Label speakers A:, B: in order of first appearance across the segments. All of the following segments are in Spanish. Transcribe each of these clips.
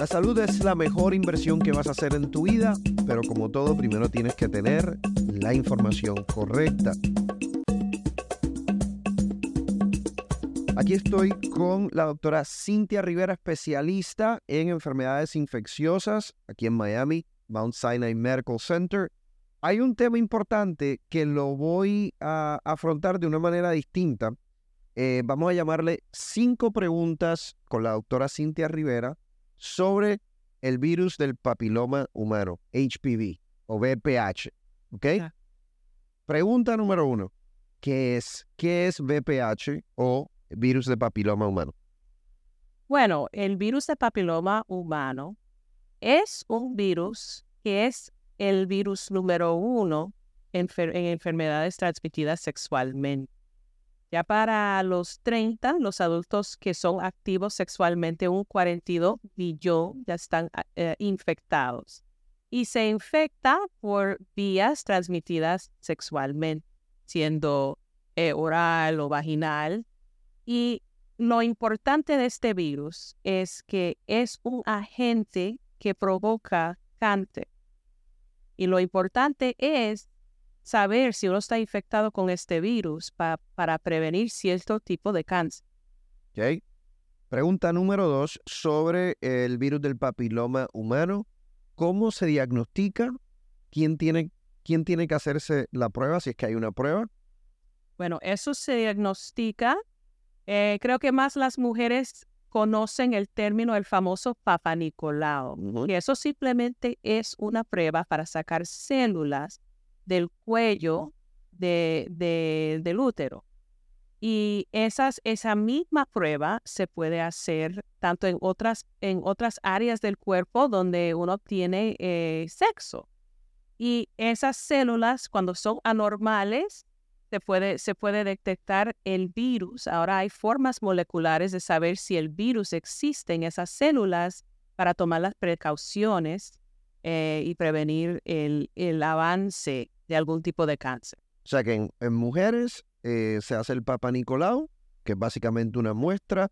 A: La salud es la mejor inversión que vas a hacer en tu vida, pero como todo, primero tienes que tener la información correcta. Aquí estoy con la doctora Cintia Rivera, especialista en enfermedades infecciosas aquí en Miami, Mount Sinai Medical Center. Hay un tema importante que lo voy a afrontar de una manera distinta. Eh, vamos a llamarle cinco preguntas con la doctora Cintia Rivera sobre el virus del papiloma humano, HPV o VPH. ¿Ok? Pregunta número uno. ¿Qué es, ¿Qué es VPH o virus de papiloma humano?
B: Bueno, el virus de papiloma humano es un virus que es el virus número uno en, en enfermedades transmitidas sexualmente. Ya para los 30, los adultos que son activos sexualmente, un 42 billón ya están ah, eh, infectados. Y se infecta por vías transmitidas sexualmente, siendo eh, oral o vaginal. Y lo importante de este virus es que es un agente que provoca cáncer. Y lo importante es saber si uno está infectado con este virus para prevenir cierto tipo de cáncer.
A: Okay. Pregunta número dos sobre el virus del papiloma humano. ¿Cómo se diagnostica? ¿Quién tiene, quién tiene que hacerse la prueba si es que hay una prueba?
B: Bueno, eso se diagnostica. Eh, creo que más las mujeres conocen el término, el famoso Papa Nicolau. Y eso simplemente es una prueba para sacar células del cuello de, del útero. Y esas, esa misma prueba se puede hacer tanto en otras, en otras áreas del cuerpo donde uno tiene eh, sexo. Y esas células, cuando son anormales, se puede, se puede detectar el virus. Ahora hay formas moleculares de saber si el virus existe en esas células para tomar las precauciones eh, y prevenir el, el avance de algún tipo de cáncer.
A: O sea que en, mujeres eh, se hace el Papa Nicolau, que es básicamente una muestra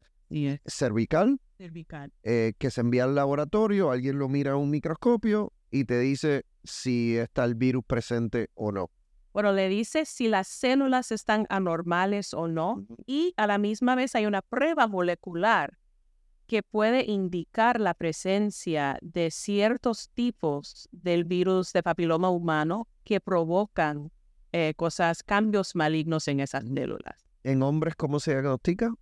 A: cervical,
B: cervical.
A: Eh, que se envía al laboratorio, alguien lo mira a un microscopio y te dice si está el virus presente o no.
B: Bueno, le dice si las células están anormales o no y a la misma vez hay una prueba molecular que puede indicar la presencia de ciertos tipos del virus de papiloma humano que provocan eh, cosas, cambios malignos en esas células.
A: ¿En hombres cómo se diagnostica?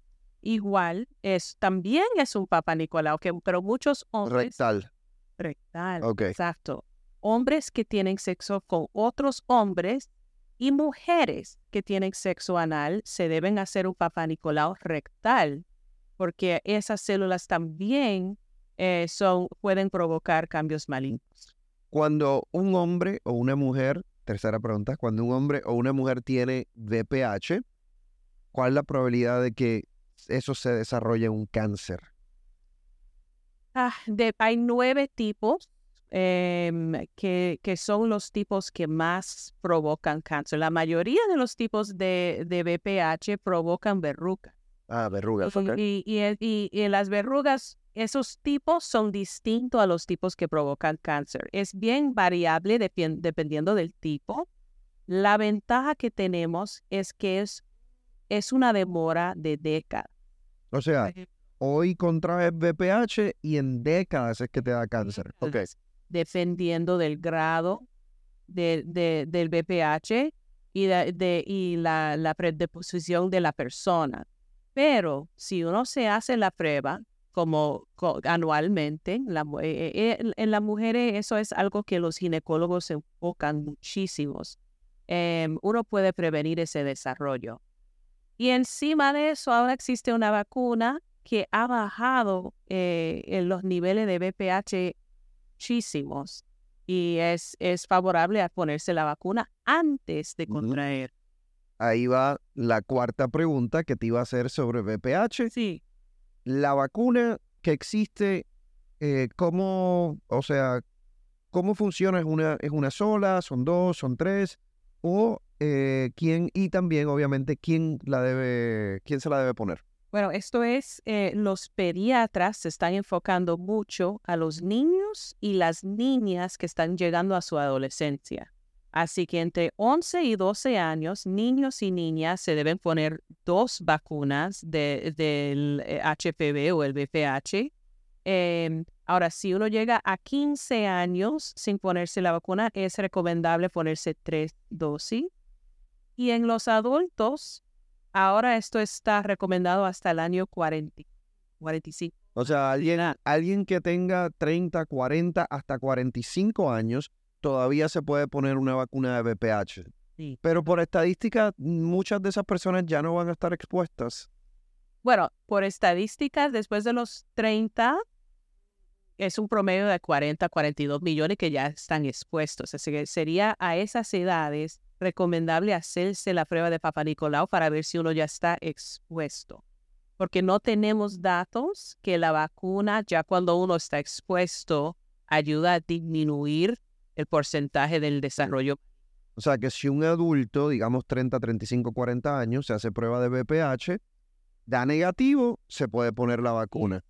B: Igual, es, también es un Papa Nicolau, que, pero muchos hombres...
A: Rectal.
B: Rectal, exacto. Hombres que tienen sexo con otros hombres y mujeres que tienen sexo anal se deben hacer un Papa Nicolau rectal porque esas células también eh, son, pueden provocar cambios malignos.
A: Cuando un hombre o una mujer, tercera pregunta, cuando un hombre o una mujer tiene VPH, ¿cuál es la probabilidad de que eso se desarrolle un cáncer?
B: Ah, hay nueve tipos em, que, que, son los tipos que más provocan cáncer. La mayoría de los tipos de, de provocan verrugas.
A: Ah, verrugas.
B: Y, y, y, las verrugas, esos tipos son distintos a los tipos que provocan cáncer. Es bien variable dependiendo del tipo. La ventaja que tenemos es que es, es una demora de décadas.
A: O sea, hoy contraes VPH y en décadas es que te da cáncer. Okay.
B: Dependiendo del grado de, del VPH y, de, y la, la predisposición de la persona. Pero si uno se hace la prueba como anualmente, la, eh, eh, en las mujeres eso es algo que los ginecólogos se enfocan muchísimos. Em, uno puede prevenir ese desarrollo. Y encima de eso, ahora existe una vacuna que ha bajado eh, en los niveles de BPH muchísimos y es, es favorable a ponerse la vacuna antes de contraer
A: ahí va la cuarta pregunta que te iba a hacer sobre VPH.
B: Sí.
A: La vacuna que existe, eh, ¿cómo, o sea, cómo funciona? ¿Es una, ¿Es una sola? ¿Son dos? ¿Son tres? ¿O eh, quién? Y también, obviamente, ¿quién la debe, quién se la debe poner?
B: Bueno, esto es, eh, los pediatras se están enfocando mucho a los niños y las niñas que están llegando a su adolescencia. Así que entre 11 y 12 años, niños y niñas se deben poner dos vacunas del HPV eh, o el VPH. Em, ahora, si uno llega a 15 años sin ponerse la vacuna, es recomendable ponerse tres dosis. Y en los adultos, ahora esto está recomendado hasta el año 40, 45.
A: O sea, alguien, alguien que tenga 30, 40, hasta 45 años, todavía se puede poner una vacuna de. Sí. Pero por estadística, muchas de esas personas ya no van a estar expuestas.
B: Bueno, por estadísticas, después de los 30, es un promedio de 40, 42 millones que ya están expuestos. Así que sería a esas edades recomendable hacerse la prueba de Papa Nicolau para ver si uno ya está expuesto. Porque no tenemos datos que la vacuna, ya cuando uno está expuesto, ayuda a disminuir el porcentaje del desarrollo.
A: O sea que si un adulto, digamos 30, 35, 40 años, se hace prueba de BPH, da negativo, se puede poner la vacuna.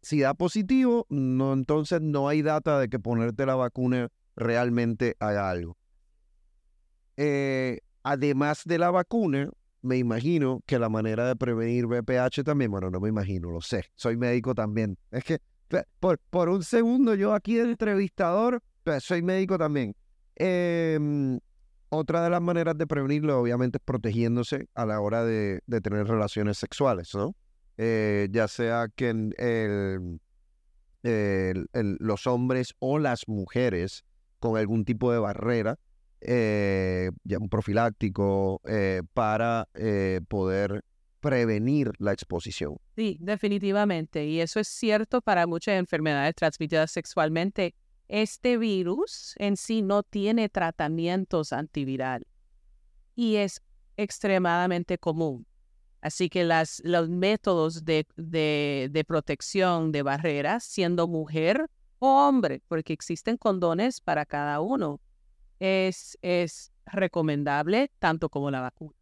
A: Si da positivo, no, entonces no hay data de que ponerte la vacuna realmente haga algo. Eh, además de la vacuna, me imagino que la manera de prevenir VPH también, bueno, no me imagino, lo sé, soy médico también. Es que por, por un segundo yo aquí de entrevistador, soy médico también. Em, otra de las maneras de prevenirlo, obviamente, es protegiéndose a la hora de, de tener relaciones sexuales, ¿no? Eh, ya sea que los hombres o las mujeres con algún tipo de barrera, eh, ya un profiláctico, eh, para poder prevenir la exposición.
B: Sí, definitivamente. Y eso es cierto para muchas enfermedades transmitidas sexualmente. Este virus en sí no tiene tratamientos antiviral y es extremadamente común. Así que las, los métodos de, de, protección de barreras, siendo mujer o hombre, porque existen condones para cada uno, es, es recomendable tanto como la vacuna.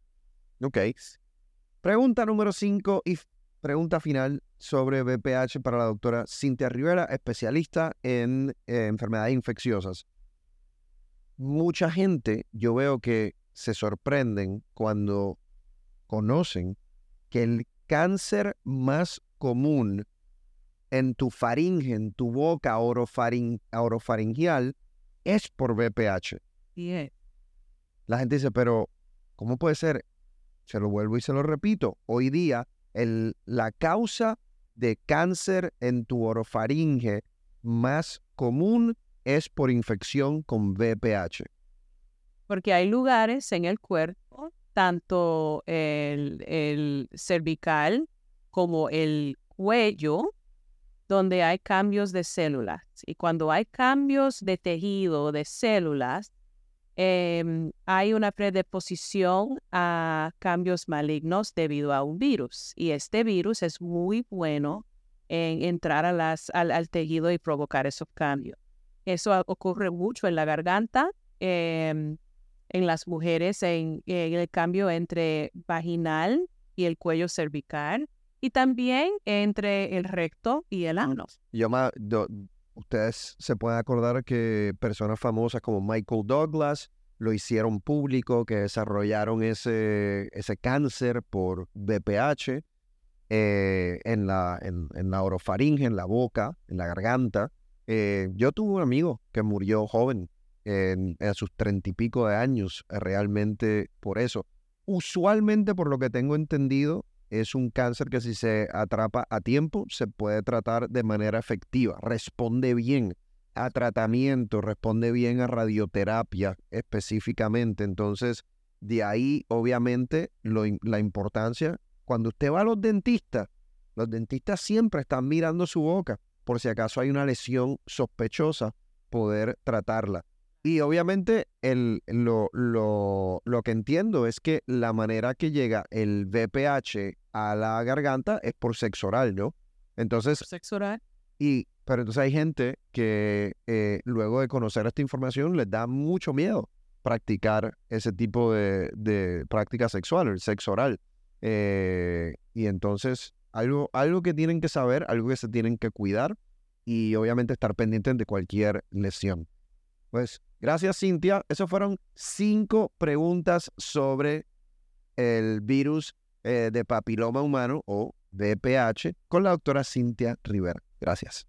A: Ok. Pregunta número 5 y pregunta final sobre VPH para la doctora Cintia Rivera, especialista en eh, enfermedades infecciosas. Mucha gente, yo veo que se sorprenden cuando conocen que el cáncer más común en tu faringe, en tu boca orofaringial, es por VPH. La gente dice, pero ¿cómo puede ser? Se lo vuelvo y se lo repito. Hoy día, el, la causa de cáncer en tu orofaringe más común es por infección con VPH.
B: Porque hay lugares en el cuerpo tanto el, cervical como el cuello, donde hay cambios de células. Y cuando hay cambios de tejido, de células, em, hay una predisposición a cambios malignos debido a un virus. Y este virus es muy bueno en entrar a las, al, tejido y provocar esos cambios. Eso ocurre mucho en la garganta. Em, en las mujeres en, el cambio entre vaginal y el cuello cervical y también entre el recto y el ano.
A: Ustedes se pueden acordar que personas famosas como Michael Douglas lo hicieron público, que desarrollaron ese, ese cáncer por VPH eh, en, la, en, la orofaringe, en la boca, en la garganta. Eh, yo tuve un amigo que murió joven en, sus treinta y pico de años eh, realmente por eso. Usualmente, por lo que tengo entendido, es un cáncer que si se atrapa a tiempo, se puede tratar de manera efectiva, responde bien a tratamiento, responde bien a radioterapia específicamente. Entonces, de ahí, obviamente, la importancia. Cuando usted va a los dentistas, los dentistas siempre están mirando su boca por si acaso hay una lesión sospechosa, poder tratarla. Y obviamente el, lo, lo, lo, que entiendo es que la manera que llega el VPH a la garganta es por sexo oral, ¿no? Entonces...
B: Sexo oral.
A: Y, pero entonces hay gente que eh, luego de conocer esta información les da mucho miedo practicar ese tipo de, de práctica sexual, el sexo oral. Eh, y entonces, algo, algo que tienen que saber, algo que se tienen que cuidar y obviamente estar pendientes de cualquier lesión. Pues gracias Cintia. Esas fueron cinco preguntas sobre el virus eh, de papiloma humano o VPH con la doctora Cintia Rivera. Gracias.